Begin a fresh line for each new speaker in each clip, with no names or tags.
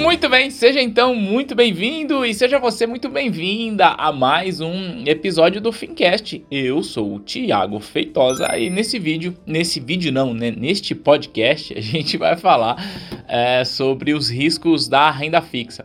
Muito bem, seja então muito bem-vindo e seja você muito bem-vinda a mais um episódio do Fincast. Eu sou o Thiago Feitosa e nesse vídeo, nesse vídeo não, né, neste podcast, a gente vai falar é, sobre os riscos da renda fixa.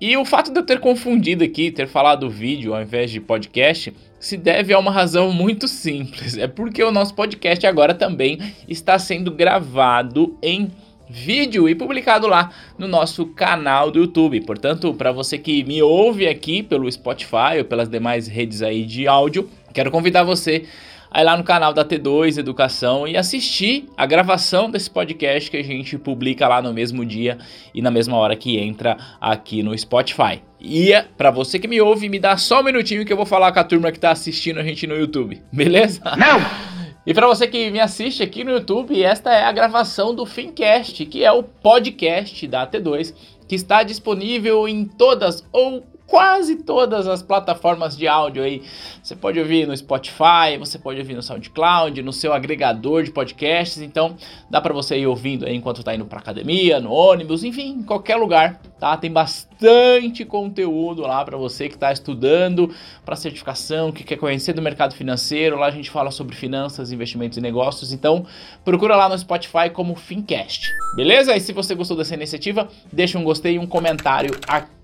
E o fato de eu ter confundido aqui, ter falado vídeo ao invés de podcast, se deve a uma razão muito simples. É porque o nosso podcast agora também está sendo gravado em vídeo e publicado lá no nosso canal do YouTube. Portanto, para você que me ouve aqui pelo Spotify ou pelas demais redes aí de áudio, quero convidar você a ir lá no canal da T2 Educação e assistir a gravação desse podcast que a gente publica lá no mesmo dia e na mesma hora que entra aqui no Spotify. E para você que me ouve, me dá só um minutinho que eu vou falar com a turma que tá assistindo a gente no YouTube, beleza?
Não!
E para você que me assiste aqui no YouTube, esta é a gravação do Fincast, que é o podcast da T2, que está disponível em todas ou quase todas as plataformas de áudio aí. Você pode ouvir no Spotify, você pode ouvir no SoundCloud, no seu agregador de podcasts. Então, dá para você ir ouvindo aí enquanto tá indo para academia, no ônibus, enfim, em qualquer lugar, tá? Tem bastante conteúdo lá para você que está estudando para certificação, que quer conhecer do mercado financeiro. Lá a gente fala sobre finanças, investimentos e negócios. Então, procura lá no Spotify como Fincast. Beleza? E se você gostou dessa iniciativa, deixa um gostei e um comentário aqui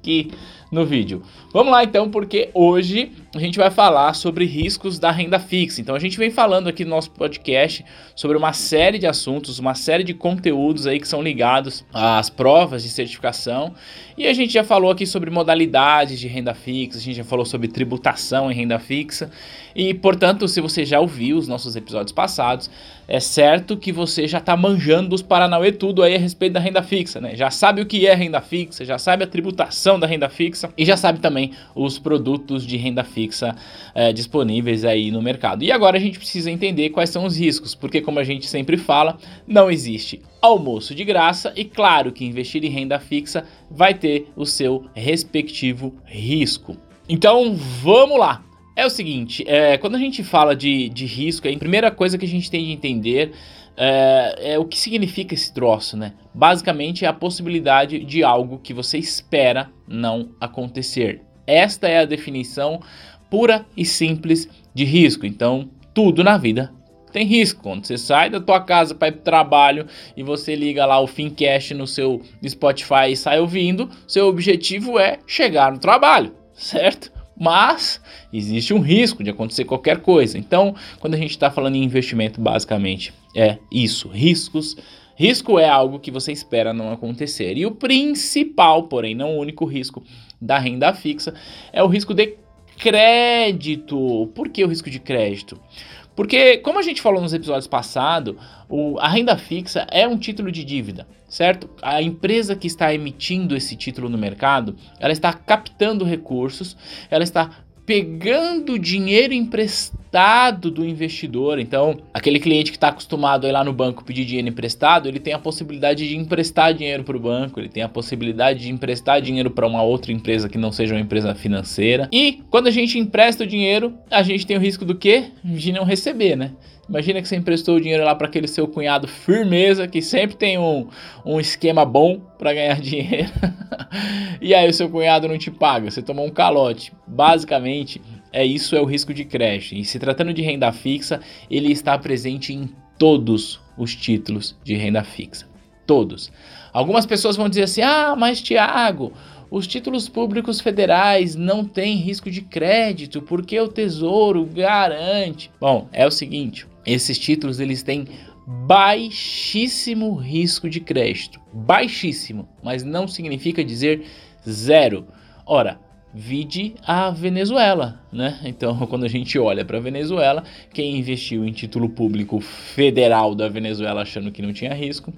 no vídeo. Vamos lá então, porque hoje a gente vai falar sobre riscos da renda fixa. Então a gente vem falando aqui no nosso podcast sobre uma série de assuntos, uma série de conteúdos aí que são ligados às provas de certificação. E a gente já falou aqui sobre modalidades de renda fixa, a gente já falou sobre tributação em renda fixa. E, portanto, se você já ouviu os nossos episódios passados, é certo que você já está manjando os Paranauê tudo aí a respeito da renda fixa, né? Já sabe o que é renda fixa, já sabe a tributação da renda fixa e já sabe também os produtos de renda fixa é, disponíveis aí no mercado. E agora a gente precisa entender quais são os riscos, porque como a gente sempre fala, não existe almoço de graça e claro que investir em renda fixa vai ter o seu respectivo risco. Então vamos lá! É o seguinte, é, quando a gente fala de, de risco, a primeira coisa que a gente tem de entender é, é, o que significa esse troço, né? Basicamente é a possibilidade de algo que você espera não acontecer. Esta é a definição pura e simples de risco. Então, tudo na vida tem risco. Quando você sai da tua casa para ir pro trabalho e você liga lá o Fincast no seu Spotify e sai ouvindo, seu objetivo é chegar no trabalho, certo? mas existe um risco de acontecer qualquer coisa. Então, quando a gente está falando em investimento, basicamente é isso: riscos. Risco é algo que você espera não acontecer. E o principal, porém não o único risco da renda fixa é o risco de crédito. Por que o risco de crédito? Porque, como a gente falou nos episódios passados, a renda fixa é um título de dívida, certo? A empresa que está emitindo esse título no mercado, ela está captando recursos, ela está pegando dinheiro emprestado do investidor. Então, aquele cliente que está acostumado a ir lá no banco pedir dinheiro emprestado, ele tem a possibilidade de emprestar dinheiro para o banco, ele tem a possibilidade de emprestar dinheiro para uma outra empresa que não seja uma empresa financeira. E quando a gente empresta o dinheiro, a gente tem o risco do quê? De não receber, né? Imagina que você emprestou o dinheiro lá para aquele seu cunhado firmeza, que sempre tem um, um esquema bom para ganhar dinheiro. e aí o seu cunhado não te paga, você tomou um calote. Basicamente, é isso é o risco de crédito. E se tratando de renda fixa, ele está presente em todos os títulos de renda fixa. Todos. Algumas pessoas vão dizer assim: "Ah, mas Tiago, os títulos públicos federais não têm risco de crédito porque o Tesouro garante". Bom, é o seguinte, esses títulos eles têm baixíssimo risco de crédito. Baixíssimo, mas não significa dizer zero. Ora, Vide a Venezuela, né? Então, quando a gente olha para a Venezuela, quem investiu em título público federal da Venezuela achando que não tinha risco,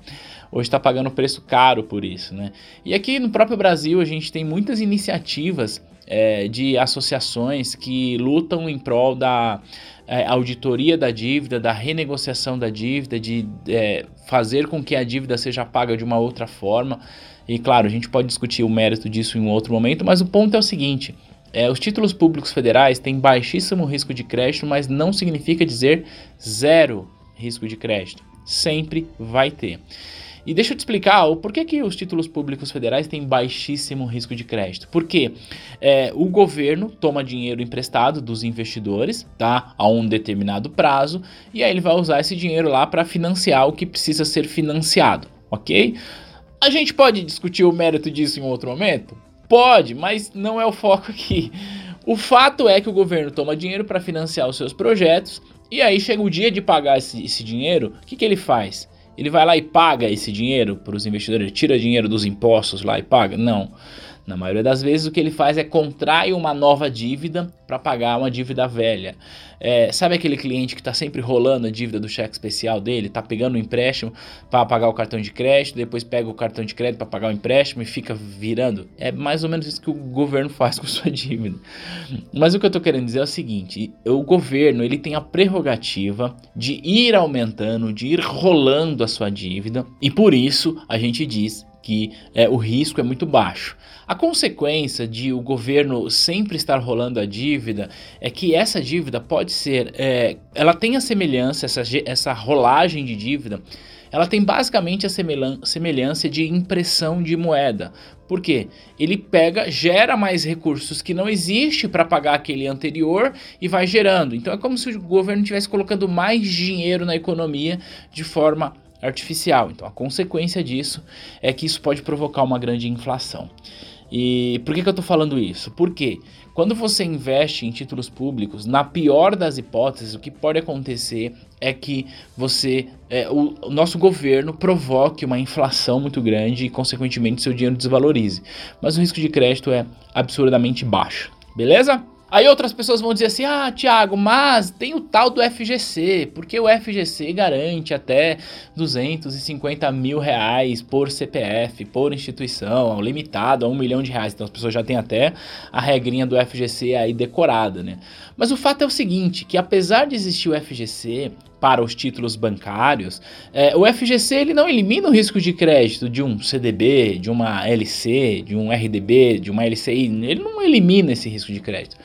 hoje está pagando preço caro por isso, né? E aqui no próprio Brasil a gente tem muitas iniciativas é, de associações que lutam em prol da é, auditoria da dívida, da renegociação da dívida, de é, fazer com que a dívida seja paga de uma outra forma. E claro, a gente pode discutir o mérito disso em um outro momento, mas o ponto é o seguinte: é, os títulos públicos federais têm baixíssimo risco de crédito, mas não significa dizer zero risco de crédito. Sempre vai ter. E deixa eu te explicar o porquê que os títulos públicos federais têm baixíssimo risco de crédito. Porque é, o governo toma dinheiro emprestado dos investidores, tá? A um determinado prazo, e aí ele vai usar esse dinheiro lá para financiar o que precisa ser financiado, ok? A gente pode discutir o mérito disso em outro momento? Pode, mas não é o foco aqui. O fato é que o governo toma dinheiro para financiar os seus projetos e aí chega o dia de pagar esse, esse dinheiro, o que, que ele faz? Ele vai lá e paga esse dinheiro para os investidores, ele tira dinheiro dos impostos lá e paga? Não. Na maioria das vezes, o que ele faz é contrai uma nova dívida para pagar uma dívida velha. É, sabe aquele cliente que está sempre rolando a dívida do cheque especial dele? Está pegando o um empréstimo para pagar o cartão de crédito, depois pega o cartão de crédito para pagar o empréstimo e fica virando? É mais ou menos isso que o governo faz com sua dívida. Mas o que eu estou querendo dizer é o seguinte: o governo ele tem a prerrogativa de ir aumentando, de ir rolando a sua dívida, e por isso a gente diz que é, o risco é muito baixo. A consequência de o governo sempre estar rolando a dívida é que essa dívida pode ser, é, ela tem a semelhança, essa, essa rolagem de dívida, ela tem basicamente a semelhança de impressão de moeda. Por quê? Ele pega, gera mais recursos que não existe para pagar aquele anterior e vai gerando. Então é como se o governo estivesse colocando mais dinheiro na economia de forma artificial. Então, a consequência disso é que isso pode provocar uma grande inflação. E por que, que eu estou falando isso? Porque quando você investe em títulos públicos, na pior das hipóteses, o que pode acontecer é que você, é, o, o, nosso governo provoque uma inflação muito grande e, consequentemente, seu dinheiro desvalorize. Mas o risco de crédito é absurdamente baixo. Beleza? Aí outras pessoas vão dizer assim: ah, Thiago, mas tem o tal do FGC, porque o FGC garante até 250 mil reais por CPF, por instituição, limitado a um milhão de reais. Então as pessoas já têm até a regrinha do FGC aí decorada, né? Mas o fato é o seguinte: que apesar de existir o FGC, para os títulos bancários, é, o FGC ele não elimina o risco de crédito de um CDB, de uma LC, de um RDB, de uma LCI, ele não elimina esse risco de crédito.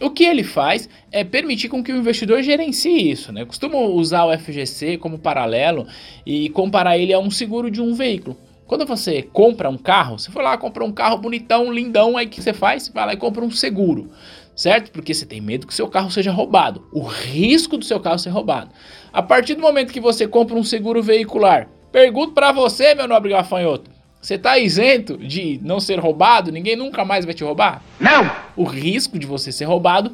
O que ele faz é permitir com que o investidor gerencie isso. Né? Eu costumo usar o FGC como paralelo e comparar ele a um seguro de um veículo. Quando você compra um carro, você foi lá, compra um carro bonitão, lindão, aí que você faz? Vai lá e compra um seguro, certo? Porque você tem medo que seu carro seja roubado. O risco do seu carro ser roubado. A partir do momento que você compra um seguro veicular, pergunto para você, meu nobre gafanhoto, você está isento de não ser roubado? Ninguém nunca mais vai te roubar?
Não!
O risco de você ser roubado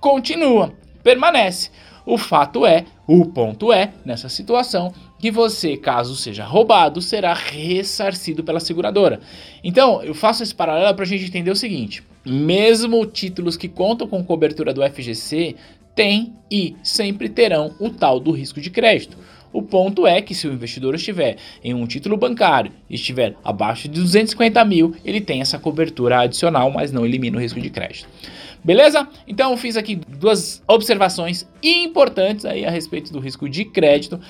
continua, permanece. O fato é, o ponto é, nessa situação, que você, caso seja roubado, será ressarcido pela seguradora. Então, eu faço esse paralelo para a gente entender o seguinte: mesmo títulos que contam com cobertura do FGC têm e sempre terão o tal do risco de crédito. O ponto é que se o investidor estiver em um título bancário e estiver abaixo de 250 mil, ele tem essa cobertura adicional, mas não elimina o risco de crédito. Beleza? Então fiz aqui duas observações importantes aí a respeito do risco de crédito.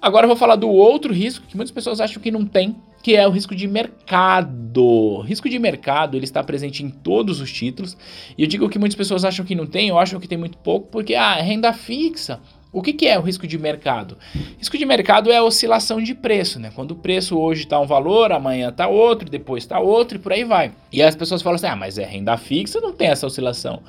Agora eu vou falar do outro risco que muitas pessoas acham que não tem, que é o risco de mercado. Risco de mercado ele está presente em todos os títulos. E eu digo que muitas pessoas acham que não tem, eu acho que tem muito pouco, porque ah, é renda fixa. O que, que, é o risco de mercado? Risco de mercado é a oscilação de preço, né? Quando o preço hoje está um valor, amanhã está outro, depois está outro e por aí vai. E as pessoas falam assim: ah, mas é renda fixa, não tem essa oscilação.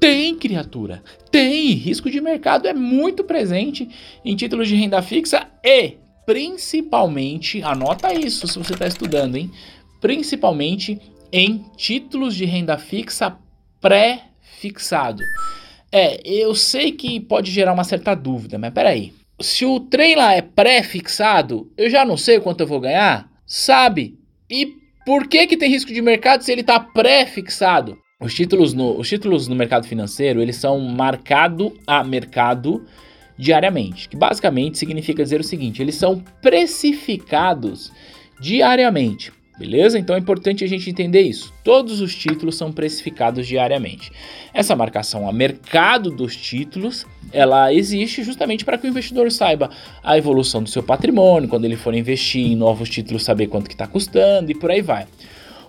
Tem, criatura, tem. Risco de mercado é muito presente em títulos de renda fixa e, principalmente, anota isso se você está estudando, hein? Principalmente em títulos de renda fixa pré-fixado. É, eu sei que pode gerar uma certa dúvida, mas peraí. Se o trem lá é pré-fixado, eu já não sei quanto eu vou ganhar? Sabe? E por que que tem risco de mercado se ele está pré-fixado? os títulos no, os títulos no mercado financeiro, eles são marcado a mercado diariamente, que basicamente significa dizer o seguinte, eles são precificados diariamente. Beleza? Então é importante a gente entender isso. Todos os títulos são precificados diariamente. Essa marcação a mercado dos títulos, ela existe justamente para que o investidor saiba a evolução do seu patrimônio, quando ele for investir em novos títulos, saber quanto que está custando e por aí vai.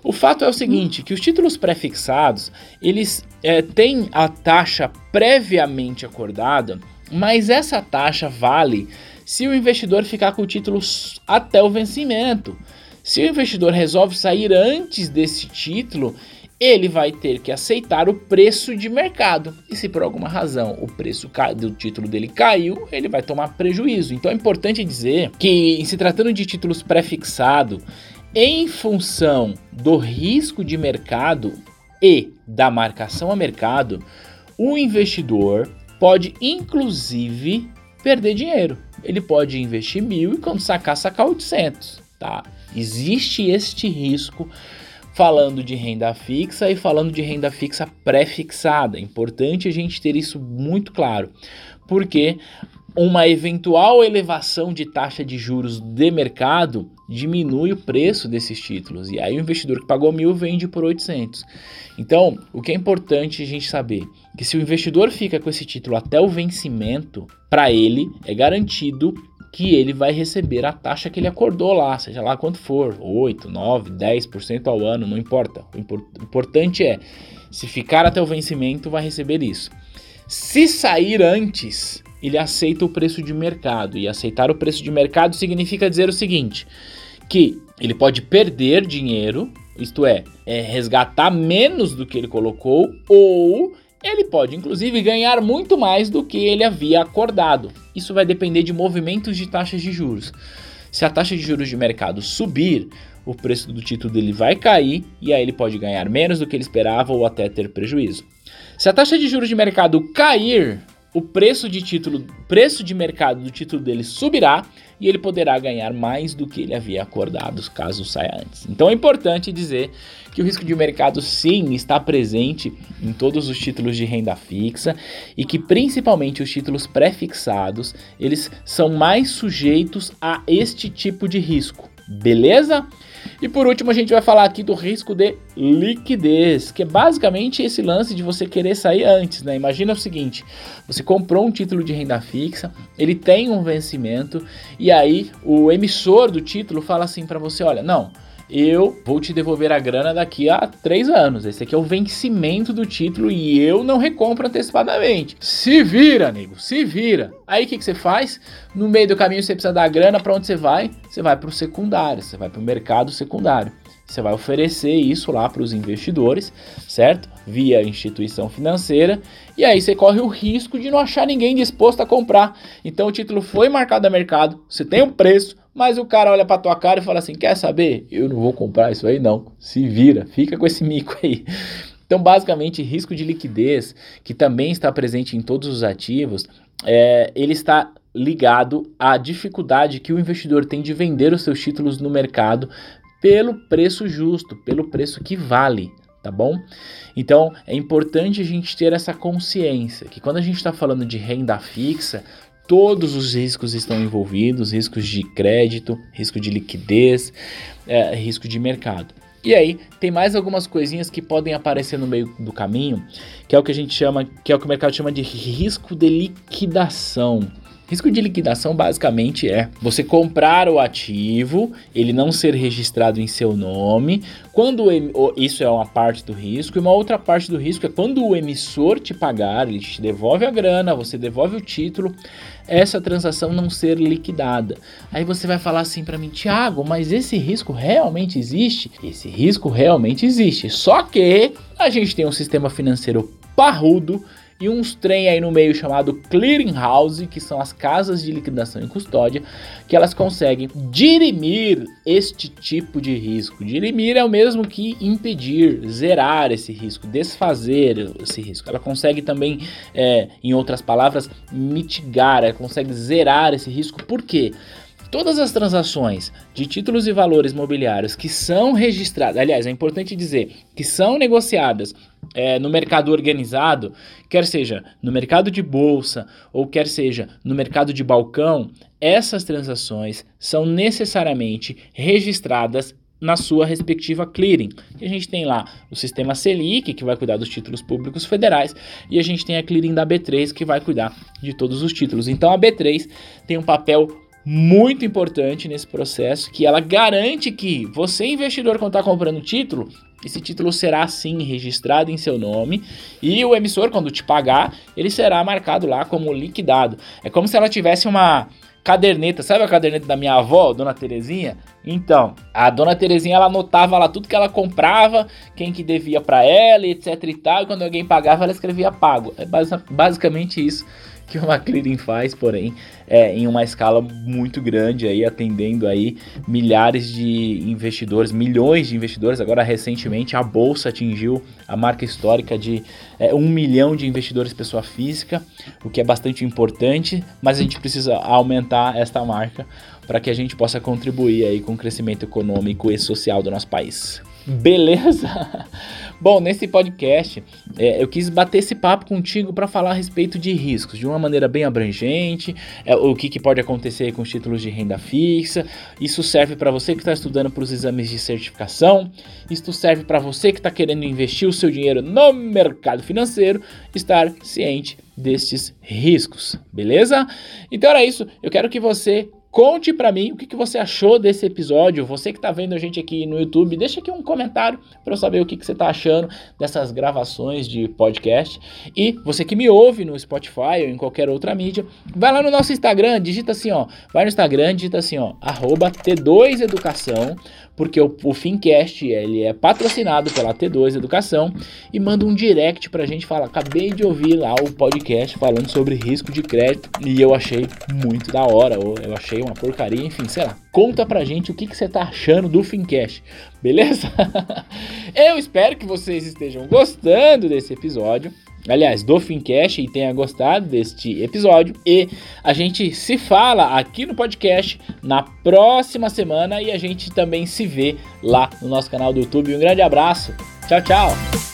O fato é o seguinte, que os títulos pré-fixados, eles é, têm a taxa previamente acordada, mas essa taxa vale se o investidor ficar com o título até o vencimento. Se o investidor resolve sair antes desse título, ele vai ter que aceitar o preço de mercado. E se por alguma razão o preço do título dele caiu, ele vai tomar prejuízo. Então é importante dizer que, em se tratando de títulos pré-fixado, em função do risco de mercado e da marcação a mercado, o investidor pode inclusive perder dinheiro. Ele pode investir mil e quando sacar, sacar 800, tá? Existe este risco falando de renda fixa e falando de renda fixa pré-fixada. É importante a gente ter isso muito claro, porque uma eventual elevação de taxa de juros de mercado diminui o preço desses títulos. E aí o investidor que pagou mil vende por 800. Então, o que é importante a gente saber que se o investidor fica com esse título até o vencimento, para ele é garantido que ele vai receber a taxa que ele acordou lá, seja lá quanto for, 8, 9, 10% ao ano, não importa. O importante é, se ficar até o vencimento, vai receber isso. Se sair antes, ele aceita o preço de mercado. E aceitar o preço de mercado significa dizer o seguinte: que ele pode perder dinheiro, isto é, é resgatar menos do que ele colocou, ou ele pode inclusive ganhar muito mais do que ele havia acordado. Isso vai depender de movimentos de taxas de juros. Se a taxa de juros de mercado subir, o preço do título dele vai cair e aí ele pode ganhar menos do que ele esperava ou até ter prejuízo. Se a taxa de juros de mercado cair, o preço de título, preço de mercado do título dele subirá e ele poderá ganhar mais do que ele havia acordado caso saia antes. Então é importante dizer que o risco de mercado sim está presente em todos os títulos de renda fixa e que principalmente os títulos pré-fixados, eles são mais sujeitos a este tipo de risco. Beleza? E por último, a gente vai falar aqui do risco de liquidez, que é basicamente esse lance de você querer sair antes, né? Imagina o seguinte: você comprou um título de renda fixa, ele tem um vencimento, e aí o emissor do título fala assim para você: olha, não eu vou te devolver a grana daqui a três anos. Esse aqui é o vencimento do título e eu não recompro antecipadamente. Se vira, nego, se vira. Aí o que, que você faz? No meio do caminho você precisa dar grana, para onde você vai? Você vai para o secundário, você vai para o mercado secundário. Você vai oferecer isso lá para os investidores, certo? Via instituição financeira, e aí você corre o risco de não achar ninguém disposto a comprar. Então o título foi marcado a mercado, você tem um preço, mas o cara olha para tua cara e fala assim: "Quer saber? Eu não vou comprar isso aí não. Se vira, fica com esse mico aí". Então, basicamente, risco de liquidez, que também está presente em todos os ativos, é, ele está ligado à dificuldade que o investidor tem de vender os seus títulos no mercado pelo preço justo, pelo preço que vale, tá bom? Então é importante a gente ter essa consciência que quando a gente está falando de renda fixa, todos os riscos estão envolvidos, riscos de crédito, risco de liquidez, é, risco de mercado. E aí, tem mais algumas coisinhas que podem aparecer no meio do caminho, que é o que a gente chama, que é o que o mercado chama de risco de liquidação. Risco de liquidação basicamente é você comprar o ativo, ele não ser registrado em seu nome. Quando isso é uma parte do risco, e uma outra parte do risco é quando o emissor te pagar, ele te devolve a grana, você devolve o título, essa transação não ser liquidada. Aí você vai falar assim para mim, Thiago, mas esse risco realmente existe? Esse risco realmente existe. Só que a gente tem um sistema financeiro parrudo e uns trem aí no meio chamado clearing house, que são as casas de liquidação e custódia, que elas conseguem dirimir este tipo de risco. Dirimir é o mesmo que impedir, zerar esse risco, desfazer esse risco. Ela consegue também, é, em outras palavras, mitigar, ela consegue zerar esse risco. Por quê? Todas as transações de títulos e valores mobiliários que são registradas, aliás, é importante dizer que são negociadas é, no mercado organizado, quer seja no mercado de bolsa ou quer seja no mercado de balcão, essas transações são necessariamente registradas na sua respectiva clearing. E a gente tem lá o sistema Selic, que vai cuidar dos títulos públicos federais, e a gente tem a clearing da B3, que vai cuidar de todos os títulos. Então a B3 tem um papel muito importante nesse processo, que ela garante que você, investidor, quando está comprando título, esse título será sim registrado em seu nome e o emissor, quando te pagar, ele será marcado lá como liquidado. É como se ela tivesse uma caderneta, sabe a caderneta da minha avó, Dona Terezinha? Então, a Dona Terezinha ela anotava lá tudo que ela comprava, quem que devia para ela, etc e tal, e quando alguém pagava ela escrevia pago. É basicamente isso que uma clearing faz, porém, é, em uma escala muito grande, aí atendendo aí milhares de investidores, milhões de investidores. Agora, recentemente, a bolsa atingiu a marca histórica de é, um milhão de investidores pessoa física, o que é bastante importante, mas a gente precisa aumentar esta marca para que a gente possa contribuir aí com o crescimento econômico e social do nosso país. Beleza? Bom, nesse podcast é, eu quis bater esse papo contigo para falar a respeito de riscos de uma maneira bem abrangente, é, o que, que, pode acontecer com os títulos de renda fixa. Isso serve para você que está estudando para os exames de certificação. Isso serve para você que está querendo investir o seu dinheiro no mercado financeiro, estar ciente destes riscos, beleza? Então era isso. Eu quero que você Conte para mim o que, que, você achou desse episódio. Você que está vendo a gente aqui no YouTube, deixa aqui um comentário para eu saber o que, que você está achando dessas gravações de podcast. E você que me ouve no Spotify ou em qualquer outra mídia, vai lá no nosso Instagram, digita assim, ó, vai no Instagram, digita assim, ó, T2Educação, porque o, o Fincast ele é patrocinado pela T2 Educação e manda um direct pra gente, fala, acabei de ouvir lá o podcast falando sobre risco de crédito e eu achei muito da hora, ou eu achei uma porcaria, enfim, sei lá. Conta pra gente o que, que você tá achando do Fincast, beleza? eu espero que vocês estejam gostando desse episódio aliás, do Fincast e tenha gostado deste episódio. E a gente se fala aqui no podcast na próxima semana e a gente também se vê lá no nosso canal do YouTube. Um grande abraço. Tchau, tchau.